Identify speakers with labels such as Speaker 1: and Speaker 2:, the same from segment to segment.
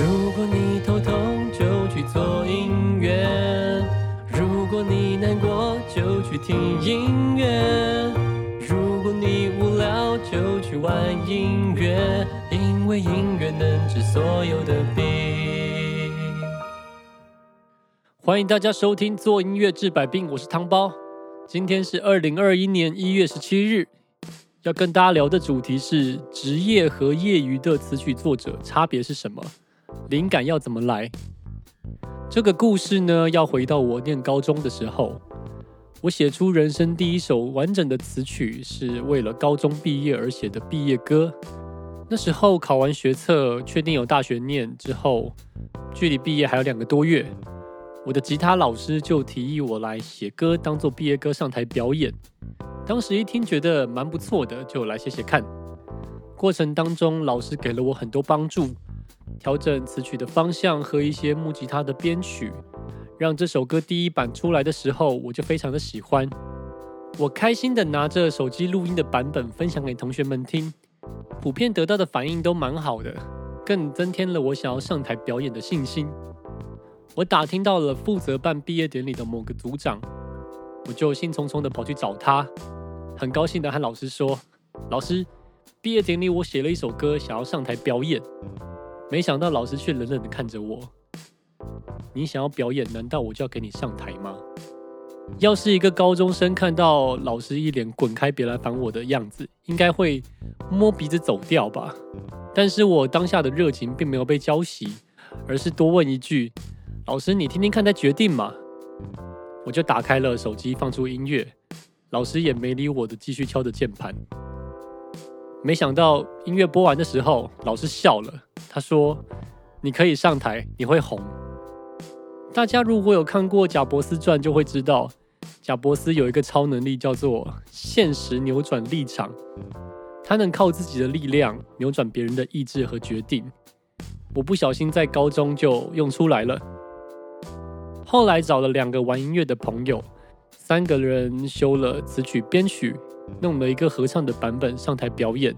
Speaker 1: 如果你头痛就去做音乐，如果你难过就去听音乐，如果你无聊就去玩音乐，因为音乐能治所有的病。欢迎大家收听《做音乐治百病》，我是汤包。今天是二零二一年一月十七日，要跟大家聊的主题是职业和业余的词曲作者差别是什么？灵感要怎么来？这个故事呢，要回到我念高中的时候，我写出人生第一首完整的词曲，是为了高中毕业而写的毕业歌。那时候考完学测，确定有大学念之后，距离毕业还有两个多月。我的吉他老师就提议我来写歌，当做毕业歌上台表演。当时一听觉得蛮不错的，就来写写看。过程当中，老师给了我很多帮助，调整词曲的方向和一些木吉他的编曲，让这首歌第一版出来的时候，我就非常的喜欢。我开心的拿着手机录音的版本分享给同学们听，普遍得到的反应都蛮好的，更增添了我想要上台表演的信心。我打听到了负责办毕业典礼的某个组长，我就兴冲冲的跑去找他，很高兴的和老师说：“老师，毕业典礼我写了一首歌，想要上台表演。”没想到老师却冷冷的看着我：“你想要表演，难道我就要给你上台吗？”要是一个高中生看到老师一脸“滚开，别来烦我”的样子，应该会摸鼻子走掉吧。但是我当下的热情并没有被浇熄，而是多问一句。老师，你听听看再决定嘛。我就打开了手机，放出音乐。老师也没理我的，继续敲着键盘。没想到音乐播完的时候，老师笑了。他说：“你可以上台，你会红。”大家如果有看过《贾伯斯传》，就会知道，贾伯斯有一个超能力，叫做现实扭转立场。他能靠自己的力量扭转别人的意志和决定。我不小心在高中就用出来了。后来找了两个玩音乐的朋友，三个人修了词曲编曲，弄了一个合唱的版本上台表演。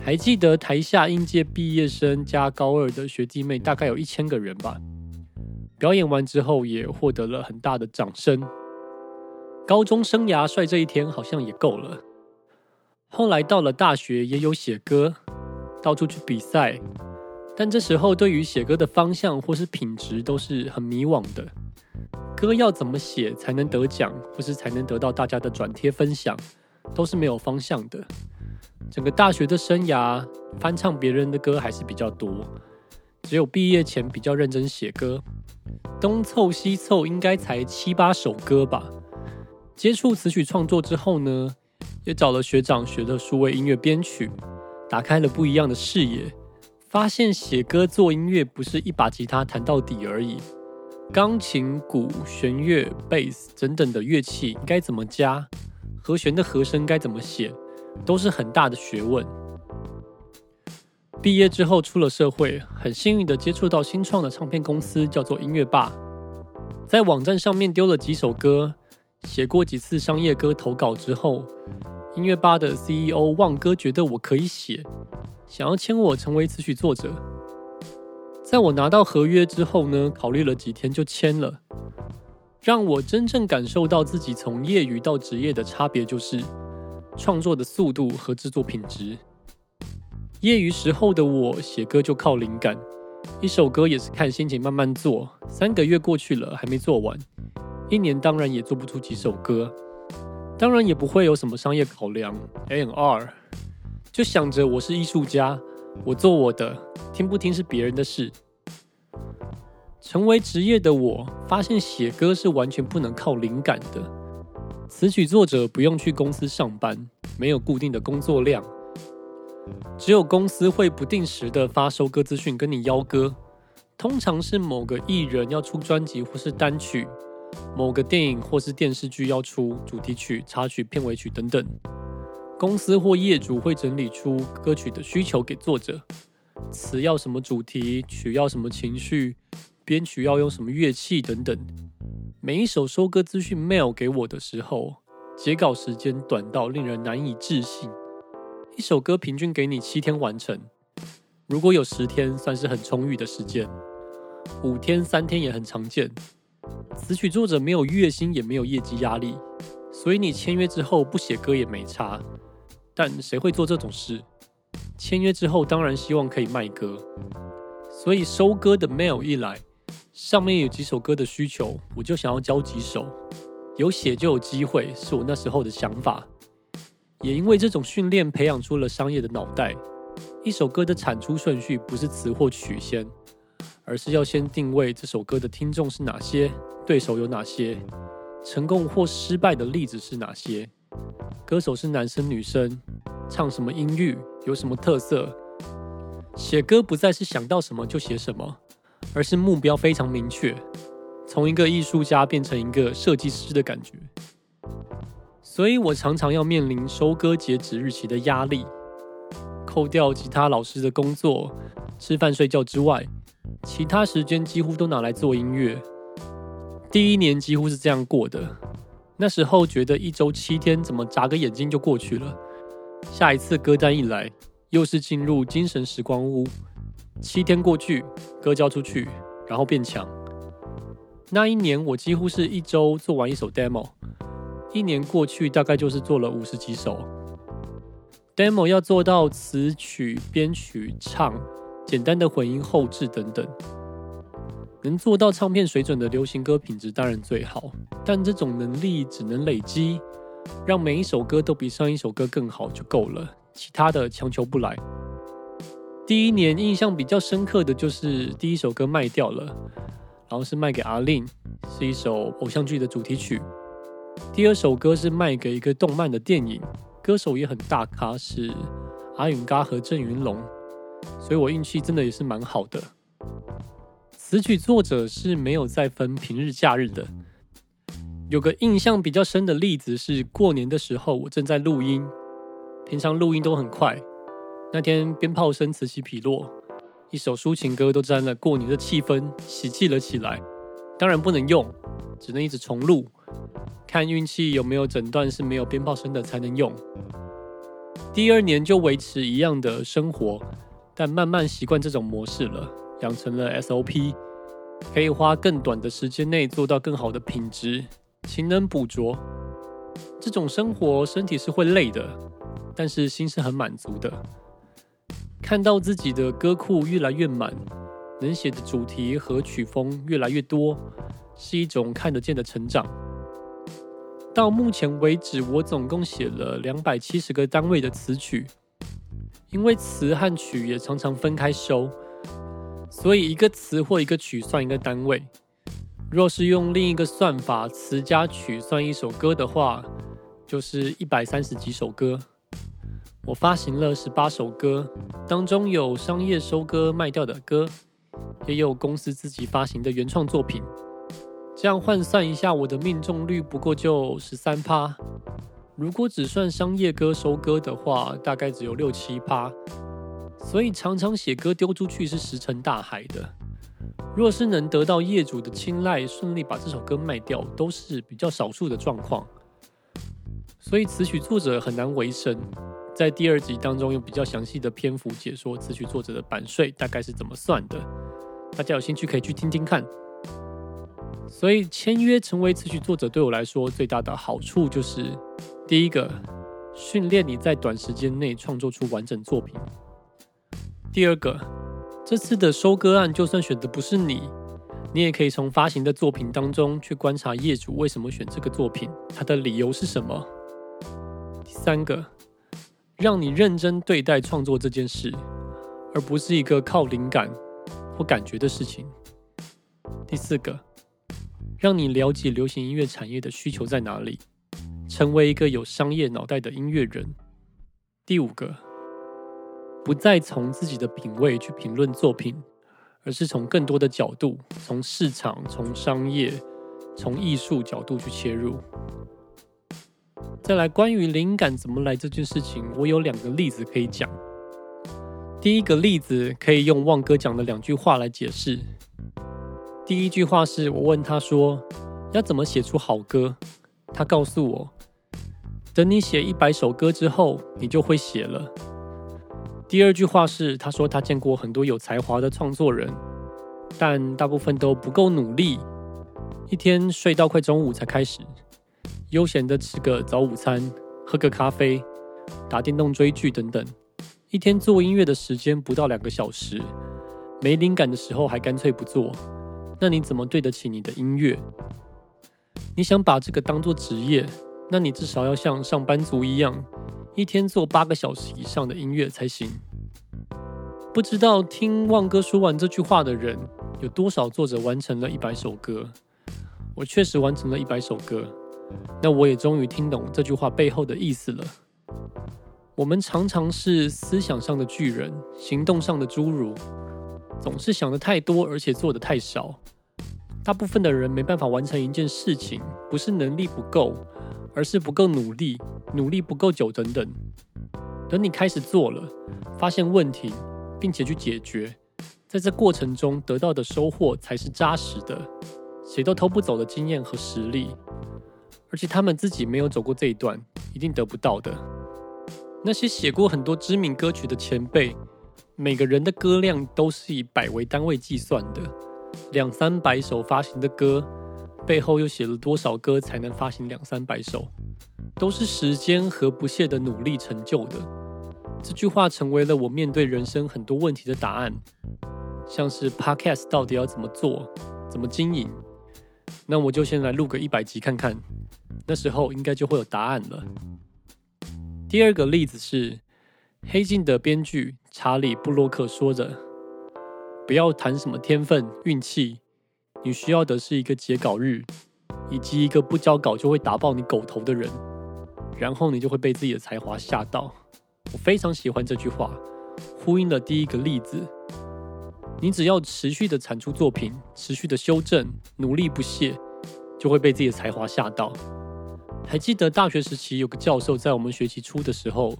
Speaker 1: 还记得台下应届毕业生加高二的学弟妹大概有一千个人吧。表演完之后也获得了很大的掌声。高中生涯帅这一天好像也够了。后来到了大学也有写歌，到处去比赛。但这时候，对于写歌的方向或是品质都是很迷惘的。歌要怎么写才能得奖，或是才能得到大家的转贴分享，都是没有方向的。整个大学的生涯，翻唱别人的歌还是比较多。只有毕业前比较认真写歌，东凑西凑，应该才七八首歌吧。接触词曲创作之后呢，也找了学长学了数位音乐编曲，打开了不一样的视野。发现写歌做音乐不是一把吉他弹到底而已，钢琴、鼓、弦乐、贝斯等等的乐器该怎么加，和弦的和声该怎么写，都是很大的学问。毕业之后出了社会，很幸运的接触到新创的唱片公司，叫做音乐霸，在网站上面丢了几首歌，写过几次商业歌投稿之后，音乐吧的 CEO 旺哥觉得我可以写。想要签我成为词曲作者，在我拿到合约之后呢，考虑了几天就签了。让我真正感受到自己从业余到职业的差别，就是创作的速度和制作品质。业余时候的我写歌就靠灵感，一首歌也是看心情慢慢做。三个月过去了还没做完，一年当然也做不出几首歌，当然也不会有什么商业考量。A N R。就想着我是艺术家，我做我的，听不听是别人的事。成为职业的我，发现写歌是完全不能靠灵感的。词曲作者不用去公司上班，没有固定的工作量，只有公司会不定时的发收歌资讯跟你邀歌。通常是某个艺人要出专辑或是单曲，某个电影或是电视剧要出主题曲、插曲、片尾曲等等。公司或业主会整理出歌曲的需求给作者，词要什么主题，曲要什么情绪，编曲要用什么乐器等等。每一首收歌资讯 mail 给我的时候，截稿时间短到令人难以置信。一首歌平均给你七天完成，如果有十天，算是很充裕的时间；五天、三天也很常见。词曲作者没有月薪，也没有业绩压力，所以你签约之后不写歌也没差。但谁会做这种事？签约之后当然希望可以卖歌，所以收歌的 mail 一来，上面有几首歌的需求，我就想要教几首，有写就有机会，是我那时候的想法。也因为这种训练，培养出了商业的脑袋。一首歌的产出顺序不是词或曲先，而是要先定位这首歌的听众是哪些，对手有哪些，成功或失败的例子是哪些，歌手是男生女生，唱什么音域，有什么特色。写歌不再是想到什么就写什么，而是目标非常明确，从一个艺术家变成一个设计师的感觉。所以我常常要面临收歌截止日期的压力。扣掉其他老师的工作、吃饭睡觉之外，其他时间几乎都拿来做音乐。第一年几乎是这样过的。那时候觉得一周七天怎么眨个眼睛就过去了。下一次歌单一来，又是进入精神时光屋。七天过去，歌交出去，然后变强。那一年我几乎是一周做完一首 demo，一年过去大概就是做了五十几首。demo 要做到词曲编曲唱，简单的混音后置等等，能做到唱片水准的流行歌品质当然最好，但这种能力只能累积，让每一首歌都比上一首歌更好就够了，其他的强求不来。第一年印象比较深刻的就是第一首歌卖掉了，然后是卖给阿令，是一首偶像剧的主题曲。第二首歌是卖给一个动漫的电影。歌手也很大咖，是阿允嘎和郑云龙，所以我运气真的也是蛮好的。词曲作者是没有再分平日假日的。有个印象比较深的例子是过年的时候，我正在录音，平常录音都很快，那天鞭炮声此起彼落，一首抒情歌都沾了过年的气氛，喜气了起来。当然不能用，只能一直重录。看运气有没有整段是没有鞭炮声的才能用。第二年就维持一样的生活，但慢慢习惯这种模式了，养成了 SOP，可以花更短的时间内做到更好的品质，勤能补拙。这种生活身体是会累的，但是心是很满足的。看到自己的歌库越来越满，能写的主题和曲风越来越多，是一种看得见的成长。到目前为止，我总共写了两百七十个单位的词曲，因为词和曲也常常分开收，所以一个词或一个曲算一个单位。若是用另一个算法，词加曲算一首歌的话，就是一百三十几首歌。我发行了十八首歌，当中有商业收割卖掉的歌，也有公司自己发行的原创作品。这样换算一下，我的命中率不过就十三趴。如果只算商业歌收歌的话，大概只有六七趴。所以常常写歌丢出去是石沉大海的。若是能得到业主的青睐，顺利把这首歌卖掉，都是比较少数的状况。所以词曲作者很难维生。在第二集当中，用比较详细的篇幅解说词曲作者的版税大概是怎么算的。大家有兴趣可以去听听看。所以签约成为词曲作者，对我来说最大的好处就是：第一个，训练你在短时间内创作出完整作品；第二个，这次的收割案就算选的不是你，你也可以从发行的作品当中去观察业主为什么选这个作品，他的理由是什么；第三个，让你认真对待创作这件事，而不是一个靠灵感或感觉的事情；第四个。让你了解流行音乐产业的需求在哪里，成为一个有商业脑袋的音乐人。第五个，不再从自己的品味去评论作品，而是从更多的角度，从市场、从商业、从艺术角度去切入。再来，关于灵感怎么来这件事情，我有两个例子可以讲。第一个例子可以用旺哥讲的两句话来解释。第一句话是我问他说要怎么写出好歌，他告诉我，等你写一百首歌之后，你就会写了。第二句话是，他说他见过很多有才华的创作人，但大部分都不够努力，一天睡到快中午才开始，悠闲的吃个早午餐，喝个咖啡，打电动、追剧等等，一天做音乐的时间不到两个小时，没灵感的时候还干脆不做，那你怎么对得起你的音乐？你想把这个当做职业，那你至少要像上班族一样。一天做八个小时以上的音乐才行。不知道听旺哥说完这句话的人有多少作者完成了一百首歌？我确实完成了一百首歌。那我也终于听懂这句话背后的意思了。我们常常是思想上的巨人，行动上的侏儒，总是想的太多，而且做的太少。大部分的人没办法完成一件事情，不是能力不够。而是不够努力，努力不够久等等。等你开始做了，发现问题，并且去解决，在这过程中得到的收获才是扎实的，谁都偷不走的经验和实力。而且他们自己没有走过这一段，一定得不到的。那些写过很多知名歌曲的前辈，每个人的歌量都是以百为单位计算的，两三百首发行的歌。背后又写了多少歌才能发行两三百首，都是时间和不懈的努力成就的。这句话成为了我面对人生很多问题的答案，像是 Podcast 到底要怎么做，怎么经营？那我就先来录个一百集看看，那时候应该就会有答案了。第二个例子是《黑镜》的编剧查理布洛克说着：“不要谈什么天分、运气。”你需要的是一个截稿日，以及一个不交稿就会打爆你狗头的人，然后你就会被自己的才华吓到。我非常喜欢这句话，呼应了第一个例子。你只要持续的产出作品，持续的修正，努力不懈，就会被自己的才华吓到。还记得大学时期有个教授在我们学期初的时候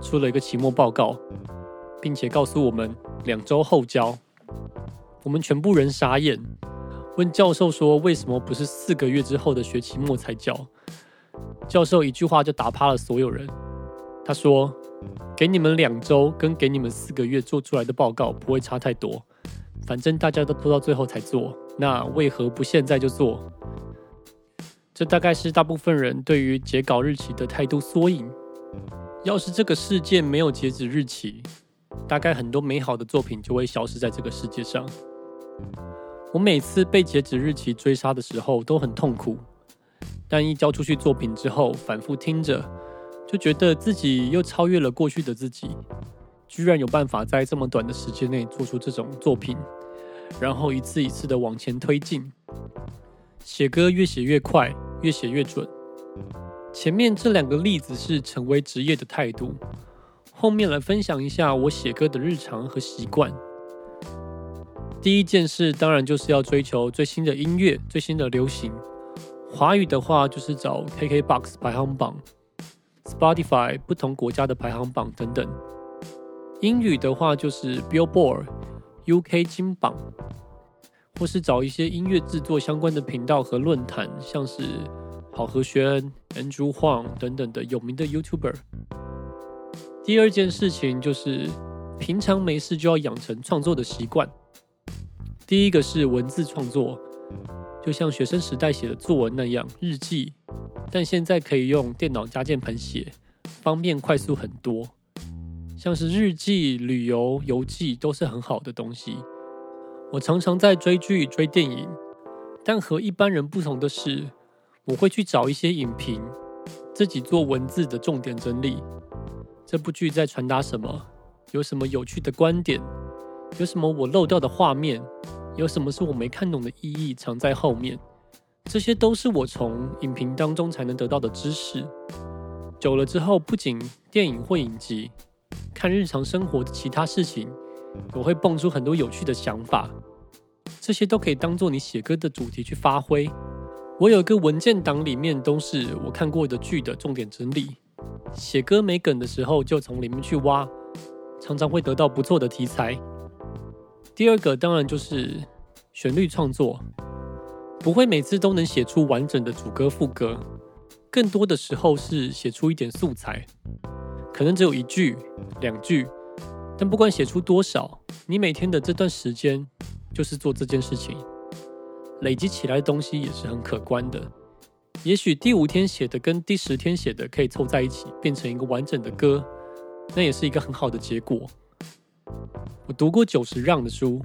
Speaker 1: 出了一个期末报告，并且告诉我们两周后交，我们全部人傻眼。问教授说：“为什么不是四个月之后的学期末才交？”教授一句话就打趴了所有人。他说：“给你们两周，跟给你们四个月做出来的报告不会差太多。反正大家都拖到最后才做，那为何不现在就做？”这大概是大部分人对于截稿日期的态度缩影。要是这个世界没有截止日期，大概很多美好的作品就会消失在这个世界上。我每次被截止日期追杀的时候都很痛苦，但一交出去作品之后，反复听着，就觉得自己又超越了过去的自己，居然有办法在这么短的时间内做出这种作品，然后一次一次的往前推进。写歌越写越快，越写越准。前面这两个例子是成为职业的态度，后面来分享一下我写歌的日常和习惯。第一件事当然就是要追求最新的音乐、最新的流行。华语的话就是找 KKBOX 排行榜、Spotify 不同国家的排行榜等等。英语的话就是 Billboard UK 金榜，或是找一些音乐制作相关的频道和论坛，像是好和弦、Andrew Huang 等等的有名的 YouTuber。第二件事情就是平常没事就要养成创作的习惯。第一个是文字创作，就像学生时代写的作文那样日记，但现在可以用电脑加键盘写，方便快速很多。像是日记、旅游游记都是很好的东西。我常常在追剧、追电影，但和一般人不同的是，我会去找一些影评，自己做文字的重点整理。这部剧在传达什么？有什么有趣的观点？有什么我漏掉的画面？有什么是我没看懂的意义藏在后面？这些都是我从影评当中才能得到的知识。久了之后，不仅电影或影集，看日常生活的其他事情，我会蹦出很多有趣的想法。这些都可以当做你写歌的主题去发挥。我有一个文件档，里面都是我看过的剧的重点整理。写歌没梗的时候，就从里面去挖，常常会得到不错的题材。第二个当然就是旋律创作，不会每次都能写出完整的主歌副歌，更多的时候是写出一点素材，可能只有一句、两句，但不管写出多少，你每天的这段时间就是做这件事情，累积起来的东西也是很可观的。也许第五天写的跟第十天写的可以凑在一起，变成一个完整的歌，那也是一个很好的结果。我读过九十让的书，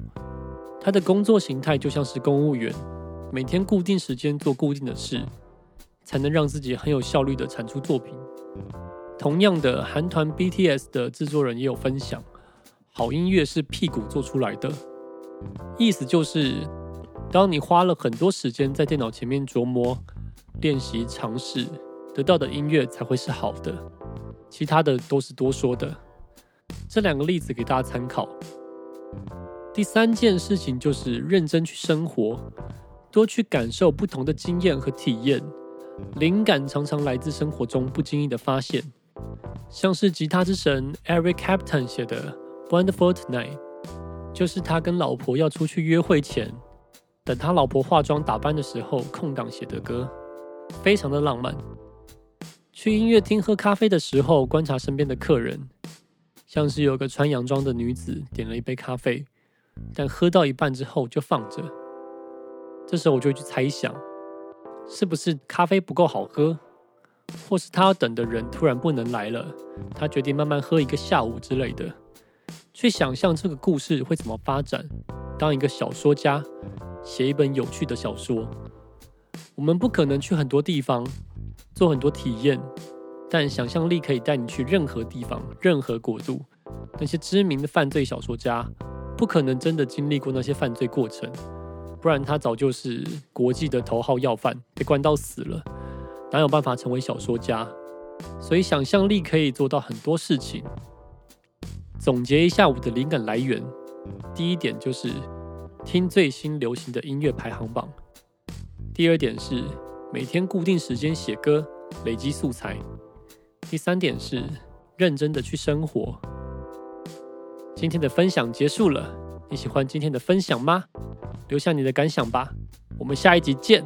Speaker 1: 他的工作形态就像是公务员，每天固定时间做固定的事，才能让自己很有效率的产出作品。同样的，韩团 BTS 的制作人也有分享，好音乐是屁股做出来的，意思就是，当你花了很多时间在电脑前面琢磨。练习尝试得到的音乐才会是好的，其他的都是多说的。这两个例子给大家参考。第三件事情就是认真去生活，多去感受不同的经验和体验。灵感常常来自生活中不经意的发现，像是吉他之神 Eric Clapton 写的《Wonderful Tonight》，就是他跟老婆要出去约会前，等他老婆化妆打扮的时候空档写的歌。非常的浪漫。去音乐厅喝咖啡的时候，观察身边的客人，像是有个穿洋装的女子点了一杯咖啡，但喝到一半之后就放着。这时候我就会去猜想，是不是咖啡不够好喝，或是他要等的人突然不能来了，他决定慢慢喝一个下午之类的。去想象这个故事会怎么发展。当一个小说家写一本有趣的小说。我们不可能去很多地方做很多体验，但想象力可以带你去任何地方、任何国度。那些知名的犯罪小说家不可能真的经历过那些犯罪过程，不然他早就是国际的头号要犯，被关到死了，哪有办法成为小说家？所以想象力可以做到很多事情。总结一下我的灵感来源，第一点就是听最新流行的音乐排行榜。第二点是每天固定时间写歌，累积素材。第三点是认真的去生活。今天的分享结束了，你喜欢今天的分享吗？留下你的感想吧。我们下一集见。